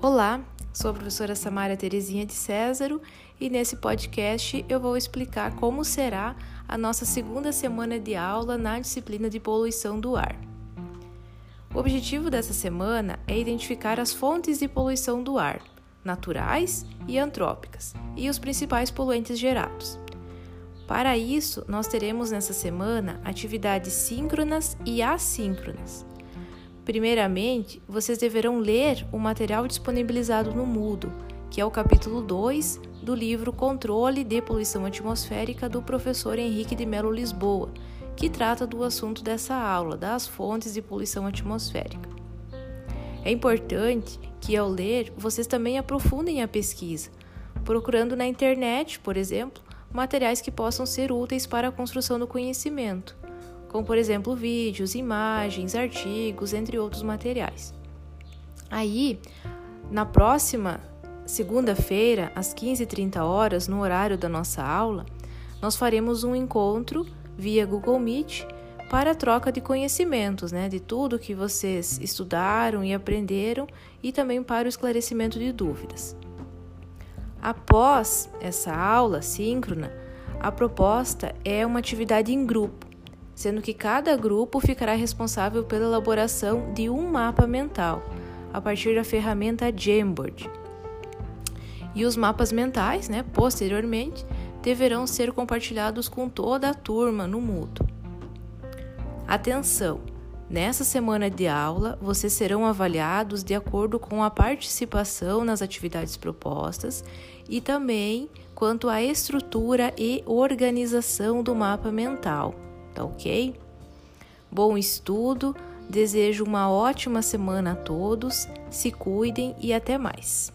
Olá, sou a professora Samara Terezinha de Césaro e nesse podcast eu vou explicar como será a nossa segunda semana de aula na disciplina de poluição do ar. O objetivo dessa semana é identificar as fontes de poluição do ar, naturais e antrópicas, e os principais poluentes gerados. Para isso, nós teremos nessa semana atividades síncronas e assíncronas. Primeiramente, vocês deverão ler o material disponibilizado no Moodle, que é o capítulo 2 do livro Controle de Poluição Atmosférica do professor Henrique de Melo Lisboa, que trata do assunto dessa aula, das fontes de poluição atmosférica. É importante que, ao ler, vocês também aprofundem a pesquisa, procurando na internet, por exemplo, materiais que possam ser úteis para a construção do conhecimento como por exemplo vídeos, imagens, artigos, entre outros materiais. Aí, na próxima segunda-feira, às 15h30 horas, no horário da nossa aula, nós faremos um encontro via Google Meet para troca de conhecimentos, né, de tudo que vocês estudaram e aprenderam e também para o esclarecimento de dúvidas. Após essa aula síncrona, a proposta é uma atividade em grupo sendo que cada grupo ficará responsável pela elaboração de um mapa mental a partir da ferramenta Jamboard. E os mapas mentais, né, posteriormente, deverão ser compartilhados com toda a turma no Moodle. Atenção! Nessa semana de aula, vocês serão avaliados de acordo com a participação nas atividades propostas e também quanto à estrutura e organização do mapa mental tá ok? Bom estudo, desejo uma ótima semana a todos, se cuidem e até mais.